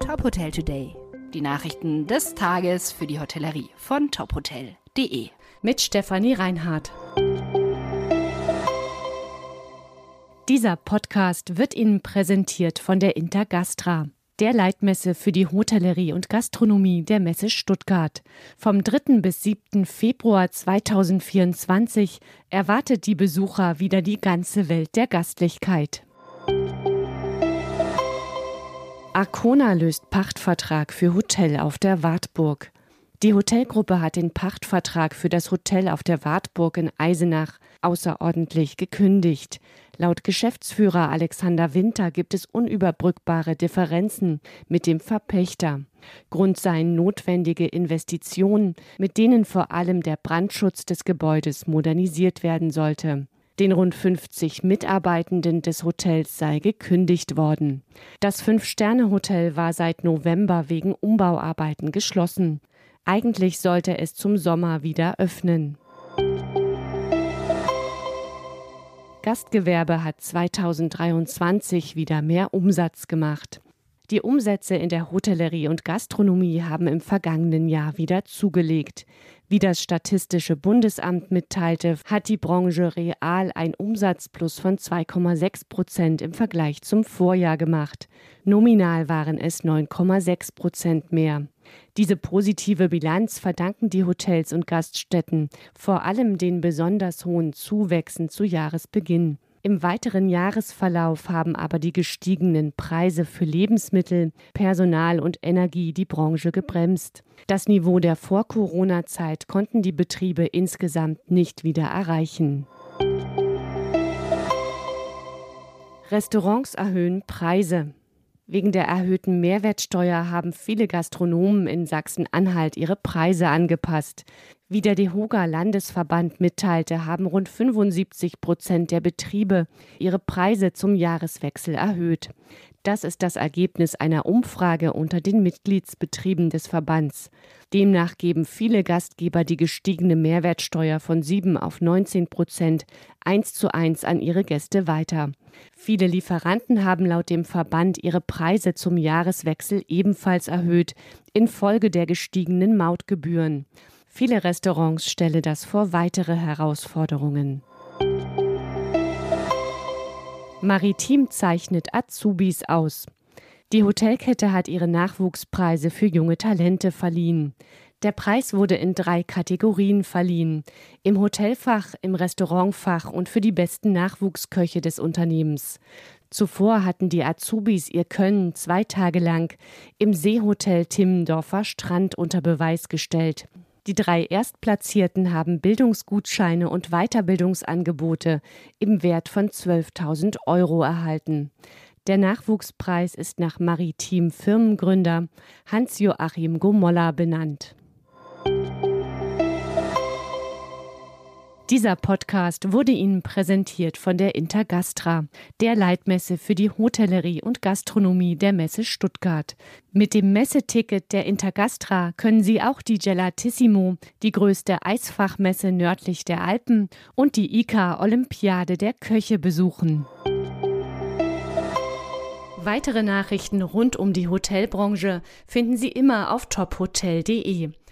Top Hotel Today. Die Nachrichten des Tages für die Hotellerie von tophotel.de. Mit Stefanie Reinhardt. Dieser Podcast wird Ihnen präsentiert von der Intergastra, der Leitmesse für die Hotellerie und Gastronomie der Messe Stuttgart. Vom 3. bis 7. Februar 2024 erwartet die Besucher wieder die ganze Welt der Gastlichkeit. Arcona löst Pachtvertrag für Hotel auf der Wartburg. Die Hotelgruppe hat den Pachtvertrag für das Hotel auf der Wartburg in Eisenach außerordentlich gekündigt. Laut Geschäftsführer Alexander Winter gibt es unüberbrückbare Differenzen mit dem Verpächter. Grund seien notwendige Investitionen, mit denen vor allem der Brandschutz des Gebäudes modernisiert werden sollte. Den rund 50 Mitarbeitenden des Hotels sei gekündigt worden. Das Fünf-Sterne-Hotel war seit November wegen Umbauarbeiten geschlossen. Eigentlich sollte es zum Sommer wieder öffnen. Gastgewerbe hat 2023 wieder mehr Umsatz gemacht. Die Umsätze in der Hotellerie und Gastronomie haben im vergangenen Jahr wieder zugelegt. Wie das Statistische Bundesamt mitteilte, hat die Branche real ein Umsatzplus von 2,6 Prozent im Vergleich zum Vorjahr gemacht. Nominal waren es 9,6 Prozent mehr. Diese positive Bilanz verdanken die Hotels und Gaststätten vor allem den besonders hohen Zuwächsen zu Jahresbeginn. Im weiteren Jahresverlauf haben aber die gestiegenen Preise für Lebensmittel, Personal und Energie die Branche gebremst. Das Niveau der Vor-Corona-Zeit konnten die Betriebe insgesamt nicht wieder erreichen. Restaurants erhöhen Preise. Wegen der erhöhten Mehrwertsteuer haben viele Gastronomen in Sachsen-Anhalt ihre Preise angepasst. Wie der DEHOGA Landesverband mitteilte, haben rund 75 Prozent der Betriebe ihre Preise zum Jahreswechsel erhöht. Das ist das Ergebnis einer Umfrage unter den Mitgliedsbetrieben des Verbands. Demnach geben viele Gastgeber die gestiegene Mehrwertsteuer von 7 auf 19 Prozent eins zu eins an ihre Gäste weiter. Viele Lieferanten haben laut dem Verband ihre Preise zum Jahreswechsel ebenfalls erhöht, infolge der gestiegenen Mautgebühren. Viele Restaurants stelle das vor weitere Herausforderungen. Maritim zeichnet Azubis aus. Die Hotelkette hat ihre Nachwuchspreise für junge Talente verliehen. Der Preis wurde in drei Kategorien verliehen. Im Hotelfach, im Restaurantfach und für die besten Nachwuchsköche des Unternehmens. Zuvor hatten die Azubis ihr Können zwei Tage lang im Seehotel Timmendorfer Strand unter Beweis gestellt. Die drei Erstplatzierten haben Bildungsgutscheine und Weiterbildungsangebote im Wert von 12.000 Euro erhalten. Der Nachwuchspreis ist nach maritim Firmengründer Hans-Joachim Gomolla benannt. Dieser Podcast wurde Ihnen präsentiert von der Intergastra, der Leitmesse für die Hotellerie und Gastronomie der Messe Stuttgart. Mit dem Messeticket der Intergastra können Sie auch die Gelatissimo, die größte Eisfachmesse nördlich der Alpen, und die ICA Olympiade der Köche besuchen. Weitere Nachrichten rund um die Hotelbranche finden Sie immer auf tophotel.de.